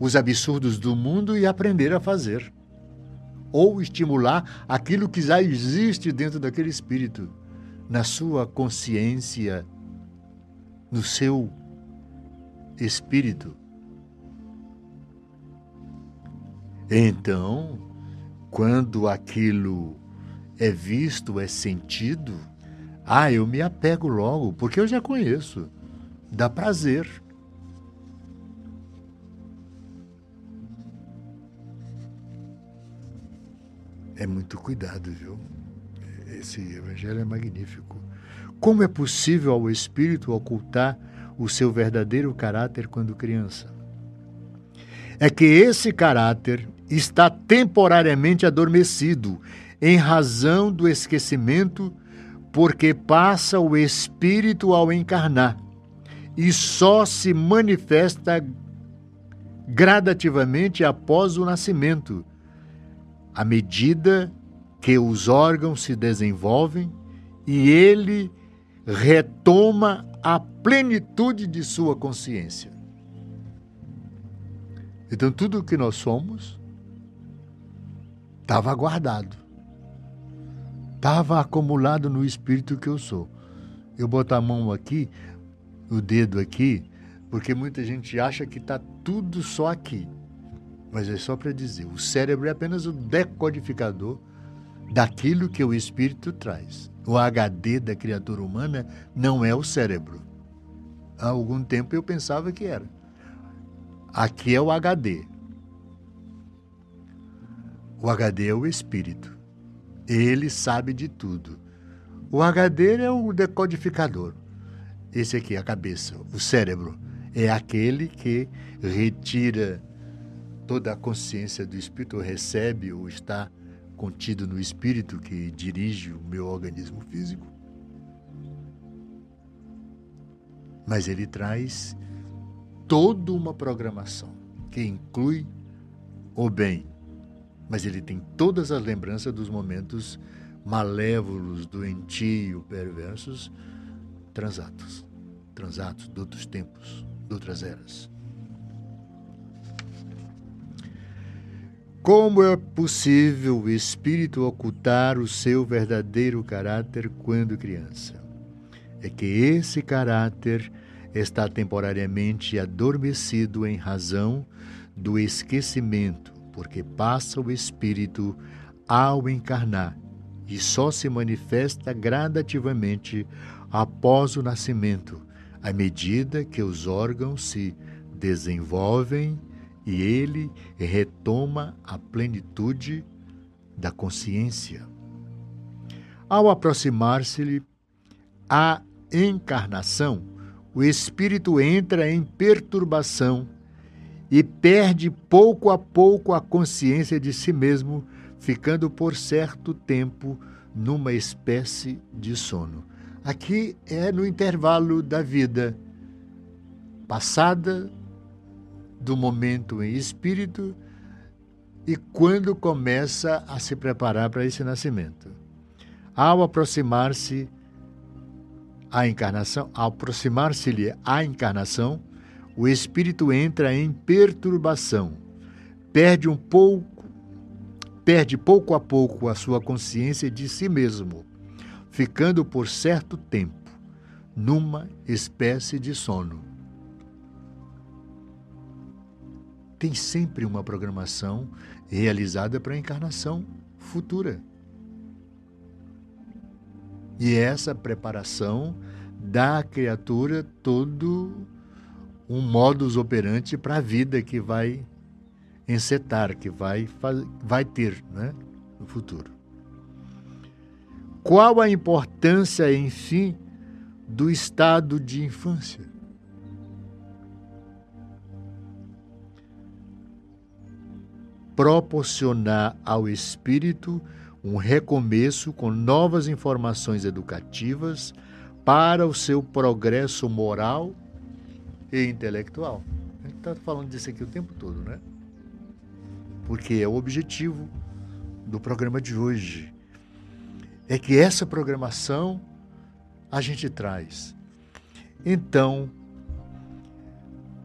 os absurdos do mundo e aprender a fazer. Ou estimular aquilo que já existe dentro daquele espírito, na sua consciência, no seu espírito. Então, quando aquilo é visto, é sentido, ah, eu me apego logo, porque eu já conheço. Dá prazer. É muito cuidado, viu? Esse evangelho é magnífico. Como é possível ao espírito ocultar o seu verdadeiro caráter quando criança? É que esse caráter está temporariamente adormecido em razão do esquecimento, porque passa o espírito ao encarnar e só se manifesta gradativamente após o nascimento, à medida que os órgãos se desenvolvem e ele retoma a plenitude de sua consciência. Então, tudo o que nós somos Estava guardado. Estava acumulado no espírito que eu sou. Eu boto a mão aqui, o dedo aqui, porque muita gente acha que está tudo só aqui. Mas é só para dizer: o cérebro é apenas o decodificador daquilo que o espírito traz. O HD da criatura humana não é o cérebro. Há algum tempo eu pensava que era. Aqui é o HD. O HD é o espírito. Ele sabe de tudo. O HD é o decodificador. Esse aqui a cabeça, o cérebro. É aquele que retira toda a consciência do espírito, recebe ou está contido no espírito que dirige o meu organismo físico. Mas ele traz toda uma programação que inclui o bem, mas ele tem todas as lembranças dos momentos malévolos, doentios, perversos, transatos, transatos de outros tempos, de outras eras. Como é possível o espírito ocultar o seu verdadeiro caráter quando criança? É que esse caráter está temporariamente adormecido em razão do esquecimento porque passa o espírito ao encarnar e só se manifesta gradativamente após o nascimento, à medida que os órgãos se desenvolvem e ele retoma a plenitude da consciência. Ao aproximar-se-lhe a encarnação, o espírito entra em perturbação e perde pouco a pouco a consciência de si mesmo, ficando por certo tempo numa espécie de sono. Aqui é no intervalo da vida passada, do momento em espírito e quando começa a se preparar para esse nascimento. Ao aproximar-se a encarnação, ao aproximar-se-lhe a encarnação, o espírito entra em perturbação, perde um pouco, perde pouco a pouco a sua consciência de si mesmo, ficando por certo tempo numa espécie de sono. Tem sempre uma programação realizada para a encarnação futura. E essa preparação dá à criatura todo um modus operandi para a vida que vai encetar, que vai, vai ter né, no futuro. Qual a importância, enfim, do estado de infância? Proporcionar ao espírito um recomeço com novas informações educativas para o seu progresso moral e intelectual. A gente está falando disso aqui o tempo todo, né? Porque é o objetivo do programa de hoje. É que essa programação a gente traz. Então,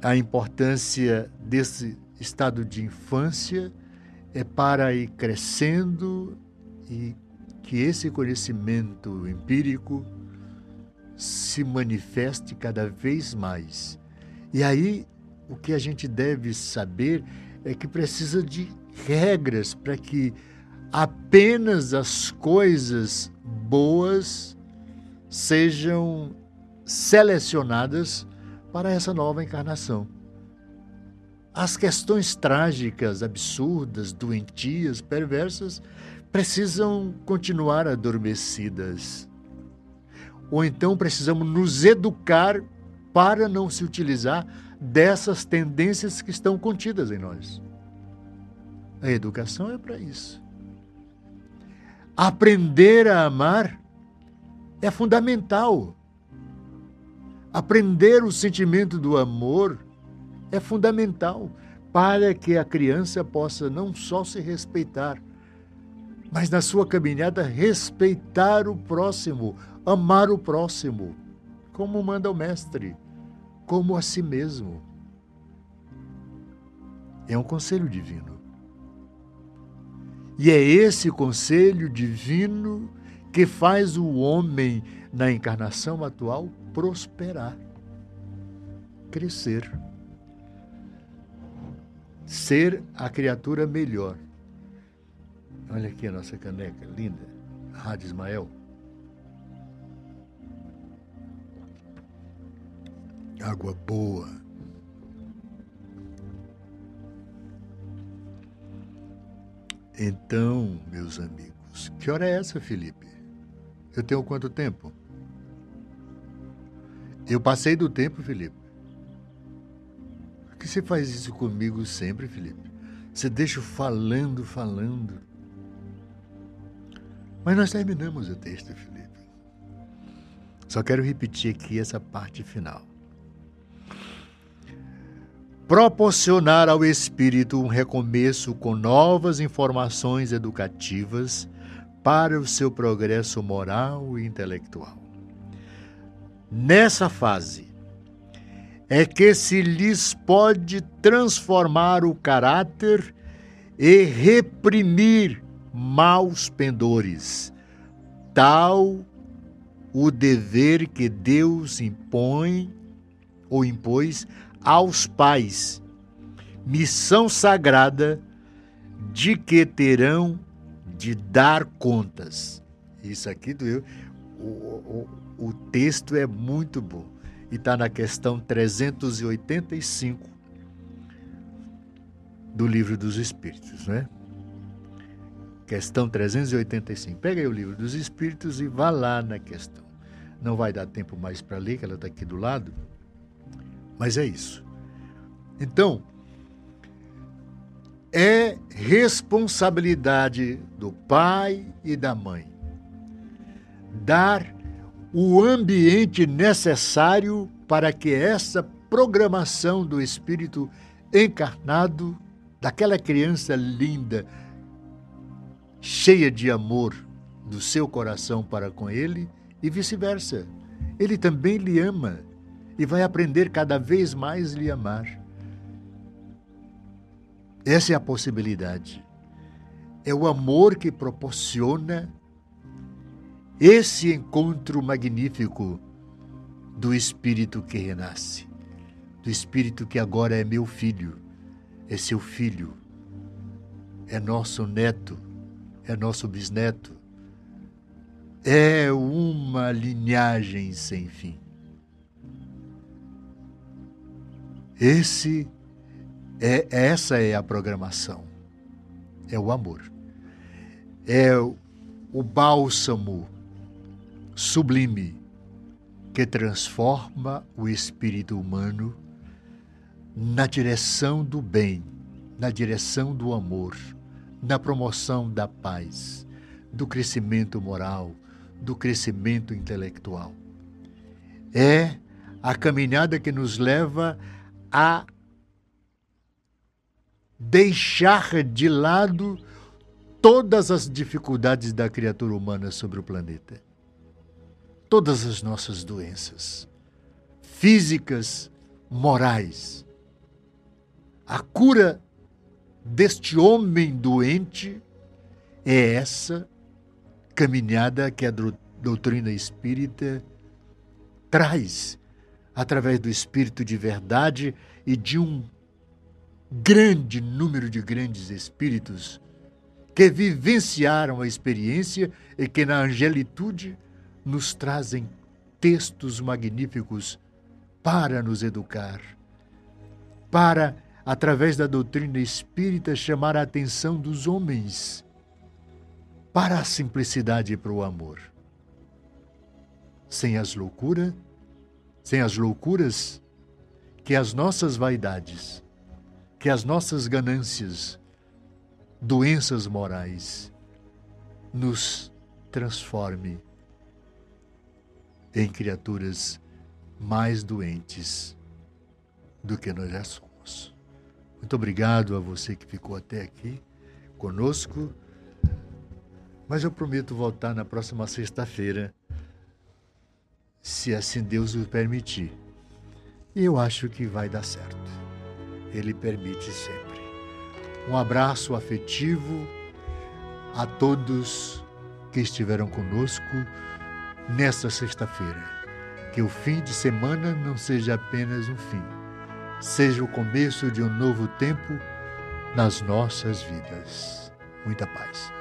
a importância desse estado de infância é para ir crescendo e que esse conhecimento empírico se manifeste cada vez mais. E aí, o que a gente deve saber é que precisa de regras para que apenas as coisas boas sejam selecionadas para essa nova encarnação. As questões trágicas, absurdas, doentias, perversas precisam continuar adormecidas. Ou então precisamos nos educar para não se utilizar dessas tendências que estão contidas em nós. A educação é para isso. Aprender a amar é fundamental. Aprender o sentimento do amor é fundamental para que a criança possa não só se respeitar, mas na sua caminhada respeitar o próximo, amar o próximo, como manda o Mestre, como a si mesmo. É um conselho divino. E é esse conselho divino que faz o homem, na encarnação atual, prosperar, crescer, ser a criatura melhor. Olha aqui a nossa caneca linda, Rádio Ismael. Água boa. Então, meus amigos, que hora é essa, Felipe? Eu tenho quanto tempo? Eu passei do tempo, Felipe. Por que você faz isso comigo sempre, Felipe? Você deixa falando, falando. Mas nós terminamos o texto, Felipe. Só quero repetir aqui essa parte final. Proporcionar ao espírito um recomeço com novas informações educativas para o seu progresso moral e intelectual. Nessa fase, é que se lhes pode transformar o caráter e reprimir maus pendores. Tal o dever que Deus impõe ou impôs aos pais, missão sagrada de que terão de dar contas. Isso aqui do o, o, o texto é muito bom e está na questão 385 do livro dos Espíritos, né? questão 385. Pega aí o livro dos Espíritos e vá lá na questão. Não vai dar tempo mais para ler, que ela está aqui do lado, mas é isso. Então, é responsabilidade do pai e da mãe dar o ambiente necessário para que essa programação do espírito encarnado, daquela criança linda, cheia de amor do seu coração para com ele, e vice-versa. Ele também lhe ama e vai aprender cada vez mais lhe amar. Essa é a possibilidade. É o amor que proporciona esse encontro magnífico do Espírito que renasce, do Espírito que agora é meu filho, é seu filho, é nosso neto, é nosso bisneto, é uma linhagem sem fim. Esse é essa é a programação. É o amor. É o bálsamo sublime que transforma o espírito humano na direção do bem, na direção do amor, na promoção da paz, do crescimento moral, do crescimento intelectual. É a caminhada que nos leva a deixar de lado todas as dificuldades da criatura humana sobre o planeta todas as nossas doenças físicas, morais. A cura deste homem doente é essa caminhada que a doutrina espírita traz através do espírito de verdade e de um grande número de grandes espíritos que vivenciaram a experiência e que na angelitude nos trazem textos magníficos para nos educar, para, através da doutrina espírita, chamar a atenção dos homens para a simplicidade e para o amor. Sem as loucuras, sem as loucuras que as nossas vaidades, que as nossas ganâncias, doenças morais nos transforme em criaturas mais doentes do que nós já somos. Muito obrigado a você que ficou até aqui conosco. Mas eu prometo voltar na próxima sexta-feira, se assim Deus o permitir. E eu acho que vai dar certo. Ele permite sempre. Um abraço afetivo a todos que estiveram conosco nesta sexta-feira. Que o fim de semana não seja apenas um fim, seja o começo de um novo tempo nas nossas vidas. Muita paz.